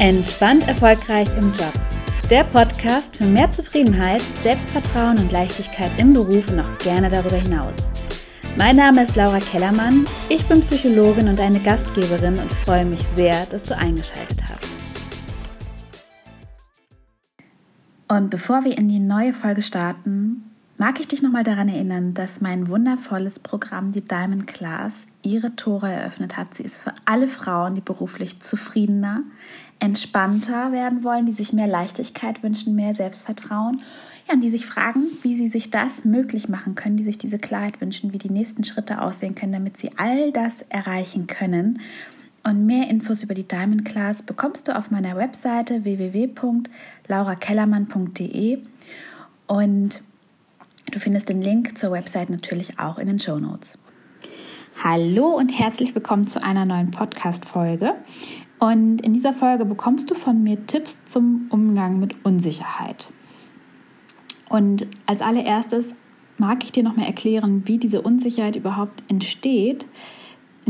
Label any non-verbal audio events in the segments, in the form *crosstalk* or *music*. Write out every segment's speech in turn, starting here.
Entspannt erfolgreich im Job. Der Podcast für mehr Zufriedenheit, Selbstvertrauen und Leichtigkeit im Beruf und auch gerne darüber hinaus. Mein Name ist Laura Kellermann, ich bin Psychologin und eine Gastgeberin und freue mich sehr, dass du eingeschaltet hast. Und bevor wir in die neue Folge starten, mag ich dich nochmal daran erinnern, dass mein wundervolles Programm, die Diamond Class, ihre Tore eröffnet hat. Sie ist für alle Frauen, die beruflich zufriedener, entspannter werden wollen, die sich mehr Leichtigkeit wünschen, mehr Selbstvertrauen ja, und die sich fragen, wie sie sich das möglich machen können, die sich diese Klarheit wünschen, wie die nächsten Schritte aussehen können, damit sie all das erreichen können. Und mehr Infos über die Diamond Class bekommst du auf meiner Webseite www.laurakellermann.de und du findest den Link zur Website natürlich auch in den Show Notes. Hallo und herzlich willkommen zu einer neuen Podcast-Folge. Und in dieser Folge bekommst du von mir Tipps zum Umgang mit Unsicherheit. Und als allererstes mag ich dir noch mal erklären, wie diese Unsicherheit überhaupt entsteht.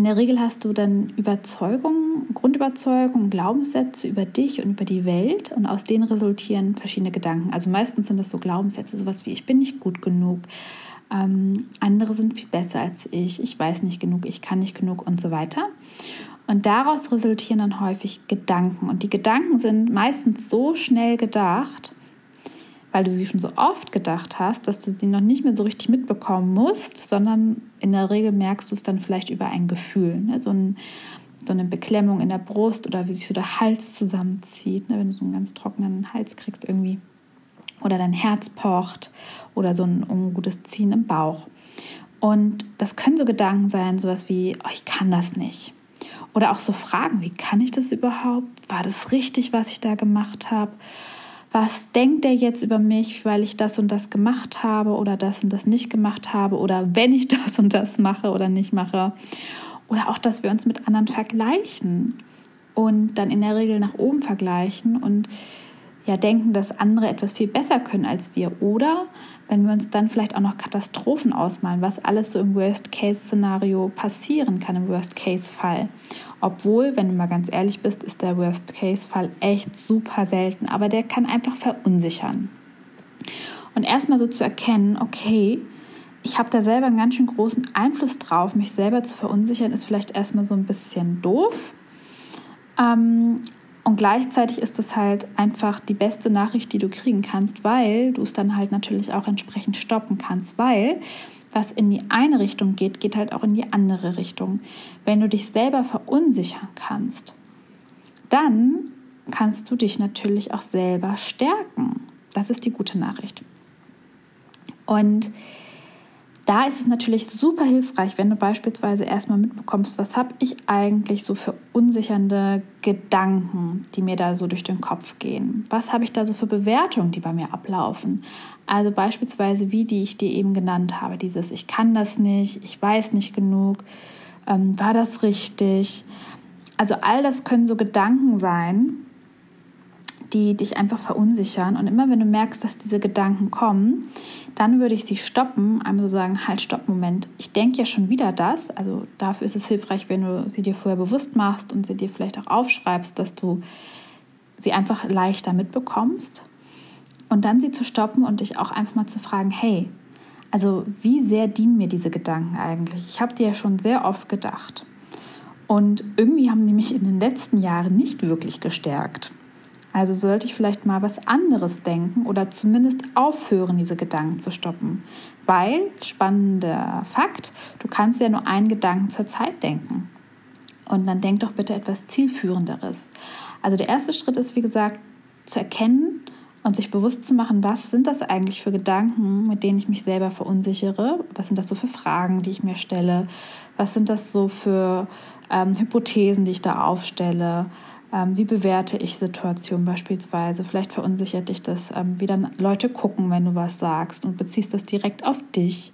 In der Regel hast du dann Überzeugungen, Grundüberzeugungen, Glaubenssätze über dich und über die Welt und aus denen resultieren verschiedene Gedanken. Also meistens sind das so Glaubenssätze, sowas wie ich bin nicht gut genug, ähm, andere sind viel besser als ich, ich weiß nicht genug, ich kann nicht genug und so weiter. Und daraus resultieren dann häufig Gedanken. Und die Gedanken sind meistens so schnell gedacht, weil du sie schon so oft gedacht hast, dass du sie noch nicht mehr so richtig mitbekommen musst, sondern in der Regel merkst du es dann vielleicht über ein Gefühl. Ne? So, ein, so, eine Beklemmung in der Brust oder wie sich so der Hals zusammenzieht, ne? wenn du so einen ganz trockenen Hals kriegst irgendwie. Oder dein Herz pocht oder so ein ungutes Ziehen im Bauch. Und das können so Gedanken sein, sowas wie, oh, ich kann das nicht oder auch so Fragen, wie kann ich das überhaupt? War das richtig, was ich da gemacht habe? Was denkt er jetzt über mich, weil ich das und das gemacht habe oder das und das nicht gemacht habe oder wenn ich *laughs* das und das mache oder nicht mache? Oder auch, dass wir uns mit anderen vergleichen und dann in der Regel nach oben vergleichen und ja denken, dass andere etwas viel besser können als wir. Oder wenn wir uns dann vielleicht auch noch Katastrophen ausmalen, was alles so im Worst-Case-Szenario passieren kann, im Worst-Case-Fall. Obwohl, wenn du mal ganz ehrlich bist, ist der Worst-Case-Fall echt super selten, aber der kann einfach verunsichern. Und erstmal so zu erkennen, okay, ich habe da selber einen ganz schön großen Einfluss drauf, mich selber zu verunsichern, ist vielleicht erstmal so ein bisschen doof. Ähm, und gleichzeitig ist das halt einfach die beste Nachricht, die du kriegen kannst, weil du es dann halt natürlich auch entsprechend stoppen kannst, weil was in die eine Richtung geht, geht halt auch in die andere Richtung. Wenn du dich selber verunsichern kannst, dann kannst du dich natürlich auch selber stärken. Das ist die gute Nachricht. Und da ist es natürlich super hilfreich, wenn du beispielsweise erstmal mitbekommst, was habe ich eigentlich so für unsichernde Gedanken, die mir da so durch den Kopf gehen. Was habe ich da so für Bewertungen, die bei mir ablaufen? Also beispielsweise wie die ich dir eben genannt habe, dieses ich kann das nicht, ich weiß nicht genug, ähm, war das richtig? Also all das können so Gedanken sein, die dich einfach verunsichern. Und immer wenn du merkst, dass diese Gedanken kommen, dann würde ich sie stoppen, einmal so sagen, halt, stopp, Moment, ich denke ja schon wieder das. Also dafür ist es hilfreich, wenn du sie dir vorher bewusst machst und sie dir vielleicht auch aufschreibst, dass du sie einfach leichter mitbekommst. Und dann sie zu stoppen und dich auch einfach mal zu fragen, hey, also wie sehr dienen mir diese Gedanken eigentlich? Ich habe dir ja schon sehr oft gedacht. Und irgendwie haben die mich in den letzten Jahren nicht wirklich gestärkt. Also sollte ich vielleicht mal was anderes denken oder zumindest aufhören, diese Gedanken zu stoppen. Weil, spannender Fakt, du kannst ja nur einen Gedanken zur Zeit denken. Und dann denk doch bitte etwas zielführenderes. Also der erste Schritt ist, wie gesagt, zu erkennen und sich bewusst zu machen, was sind das eigentlich für Gedanken, mit denen ich mich selber verunsichere? Was sind das so für Fragen, die ich mir stelle? Was sind das so für ähm, Hypothesen, die ich da aufstelle? Ähm, wie bewerte ich Situationen beispielsweise? Vielleicht verunsichert dich das, ähm, wie dann Leute gucken, wenn du was sagst und beziehst das direkt auf dich.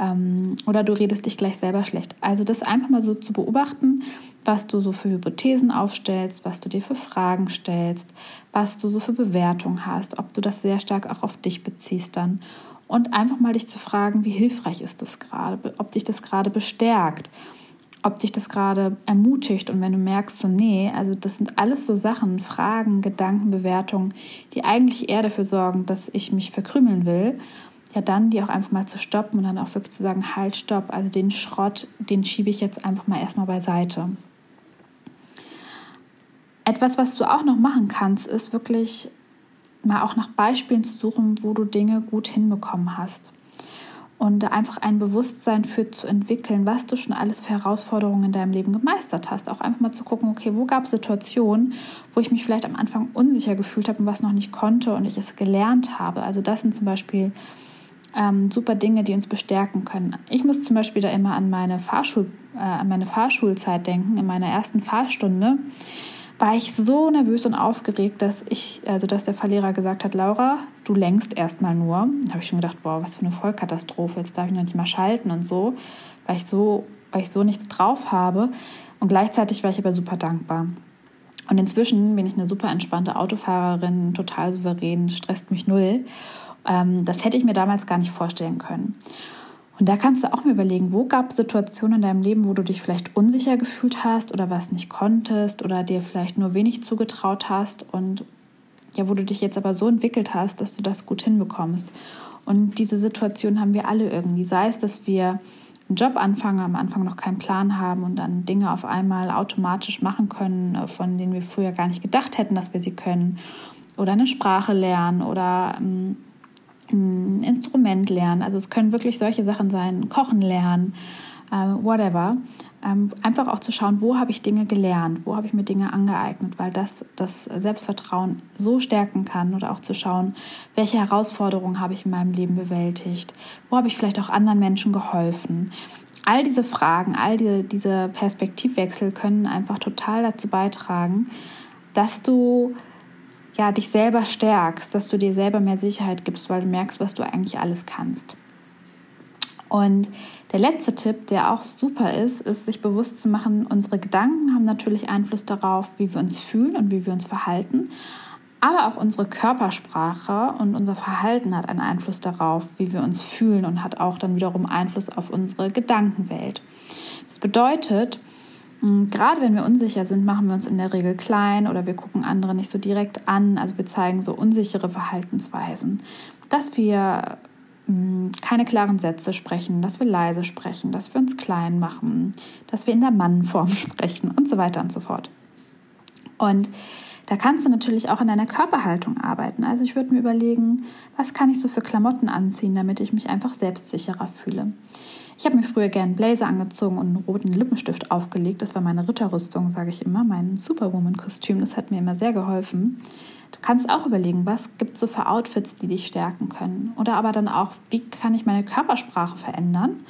Ähm, oder du redest dich gleich selber schlecht. Also das einfach mal so zu beobachten, was du so für Hypothesen aufstellst, was du dir für Fragen stellst, was du so für Bewertungen hast, ob du das sehr stark auch auf dich beziehst dann. Und einfach mal dich zu fragen, wie hilfreich ist das gerade, ob dich das gerade bestärkt ob dich das gerade ermutigt und wenn du merkst, so nee, also das sind alles so Sachen, Fragen, Gedanken, Bewertungen, die eigentlich eher dafür sorgen, dass ich mich verkrümeln will, ja dann die auch einfach mal zu stoppen und dann auch wirklich zu sagen, halt, stopp, also den Schrott, den schiebe ich jetzt einfach mal erstmal beiseite. Etwas, was du auch noch machen kannst, ist wirklich mal auch nach Beispielen zu suchen, wo du Dinge gut hinbekommen hast und einfach ein Bewusstsein für zu entwickeln, was du schon alles für Herausforderungen in deinem Leben gemeistert hast. Auch einfach mal zu gucken, okay, wo gab es Situationen, wo ich mich vielleicht am Anfang unsicher gefühlt habe und was noch nicht konnte und ich es gelernt habe. Also das sind zum Beispiel ähm, super Dinge, die uns bestärken können. Ich muss zum Beispiel da immer an meine, Fahrschul, äh, an meine Fahrschulzeit denken, in meiner ersten Fahrstunde war ich so nervös und aufgeregt, dass ich, also dass der Verlehrer gesagt hat, Laura, du lenkst erstmal nur. Da habe ich schon gedacht, boah, was für eine Vollkatastrophe, jetzt darf ich noch nicht mal schalten und so, weil ich so, weil ich so nichts drauf habe. Und gleichzeitig war ich aber super dankbar. Und inzwischen bin ich eine super entspannte Autofahrerin, total souverän, stresst mich null. Ähm, das hätte ich mir damals gar nicht vorstellen können. Und da kannst du auch mal überlegen, wo gab es Situationen in deinem Leben, wo du dich vielleicht unsicher gefühlt hast oder was nicht konntest oder dir vielleicht nur wenig zugetraut hast und ja, wo du dich jetzt aber so entwickelt hast, dass du das gut hinbekommst. Und diese Situation haben wir alle irgendwie. Sei es, dass wir einen Job anfangen, am Anfang noch keinen Plan haben und dann Dinge auf einmal automatisch machen können, von denen wir früher gar nicht gedacht hätten, dass wir sie können. Oder eine Sprache lernen oder ähm, ein Instrument lernen. Also es können wirklich solche Sachen sein, kochen lernen, äh, whatever. Ähm, einfach auch zu schauen, wo habe ich Dinge gelernt, wo habe ich mir Dinge angeeignet, weil das das Selbstvertrauen so stärken kann oder auch zu schauen, welche Herausforderungen habe ich in meinem Leben bewältigt, wo habe ich vielleicht auch anderen Menschen geholfen. All diese Fragen, all die, diese Perspektivwechsel können einfach total dazu beitragen, dass du ja, dich selber stärkst, dass du dir selber mehr Sicherheit gibst, weil du merkst, was du eigentlich alles kannst. Und der letzte Tipp, der auch super ist, ist, sich bewusst zu machen, unsere Gedanken haben natürlich Einfluss darauf, wie wir uns fühlen und wie wir uns verhalten. Aber auch unsere Körpersprache und unser Verhalten hat einen Einfluss darauf, wie wir uns fühlen und hat auch dann wiederum Einfluss auf unsere Gedankenwelt. Das bedeutet, gerade wenn wir unsicher sind, machen wir uns in der Regel klein oder wir gucken andere nicht so direkt an. Also wir zeigen so unsichere Verhaltensweisen. Dass wir hm, keine klaren Sätze sprechen, dass wir leise sprechen, dass wir uns klein machen, dass wir in der Mannform *laughs* sprechen und so weiter und so fort. Und da kannst du natürlich auch in deiner Körperhaltung arbeiten. Also ich würde mir überlegen, was kann ich so für Klamotten anziehen, damit ich mich einfach selbstsicherer fühle. Ich habe mir früher gern Blazer angezogen und einen roten Lippenstift aufgelegt. Das war meine Ritterrüstung, sage ich immer, mein Superwoman-Kostüm. Das hat mir immer sehr geholfen. Du kannst auch überlegen, was gibt es so für Outfits, die dich stärken können. Oder aber dann auch, wie kann ich meine Körpersprache verändern,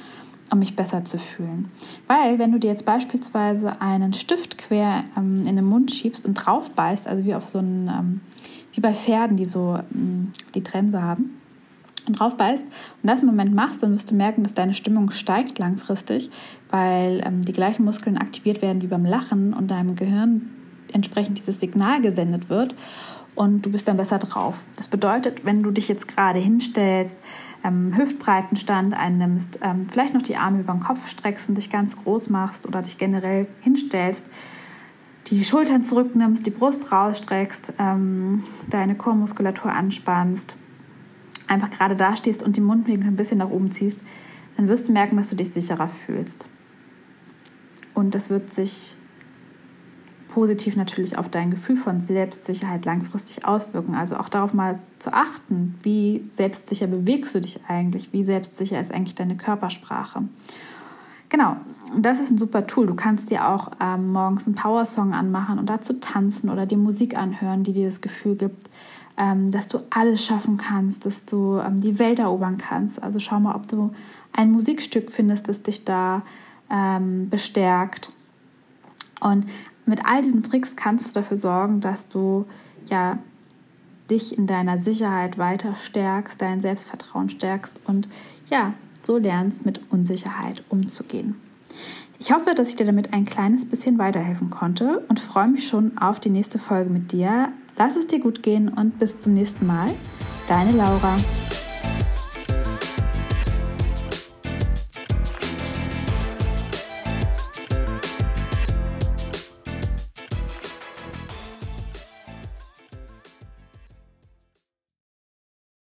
um mich besser zu fühlen. Weil wenn du dir jetzt beispielsweise einen Stift quer ähm, in den Mund schiebst und drauf beißt, also wie auf so einen, ähm, wie bei Pferden, die so ähm, die Trense haben, und drauf beißt und das im Moment machst, dann wirst du merken, dass deine Stimmung steigt langfristig, weil ähm, die gleichen Muskeln aktiviert werden wie beim Lachen und deinem Gehirn entsprechend dieses Signal gesendet wird und du bist dann besser drauf. Das bedeutet, wenn du dich jetzt gerade hinstellst, ähm, Hüftbreitenstand einnimmst, ähm, vielleicht noch die Arme über den Kopf streckst und dich ganz groß machst oder dich generell hinstellst, die Schultern zurücknimmst, die Brust rausstreckst, ähm, deine Chormuskulatur anspannst einfach gerade da stehst und die Mundwinkel ein bisschen nach oben ziehst, dann wirst du merken, dass du dich sicherer fühlst. Und das wird sich positiv natürlich auf dein Gefühl von Selbstsicherheit langfristig auswirken. Also auch darauf mal zu achten, wie selbstsicher bewegst du dich eigentlich, wie selbstsicher ist eigentlich deine Körpersprache. Genau, das ist ein super Tool. Du kannst dir auch ähm, morgens einen Power-Song anmachen und dazu tanzen oder die Musik anhören, die dir das Gefühl gibt, ähm, dass du alles schaffen kannst, dass du ähm, die Welt erobern kannst. Also schau mal, ob du ein Musikstück findest, das dich da ähm, bestärkt. Und mit all diesen Tricks kannst du dafür sorgen, dass du ja dich in deiner Sicherheit weiter stärkst, dein Selbstvertrauen stärkst und ja, so lernst mit Unsicherheit umzugehen. Ich hoffe, dass ich dir damit ein kleines bisschen weiterhelfen konnte und freue mich schon auf die nächste Folge mit dir. Lass es dir gut gehen und bis zum nächsten Mal. Deine Laura.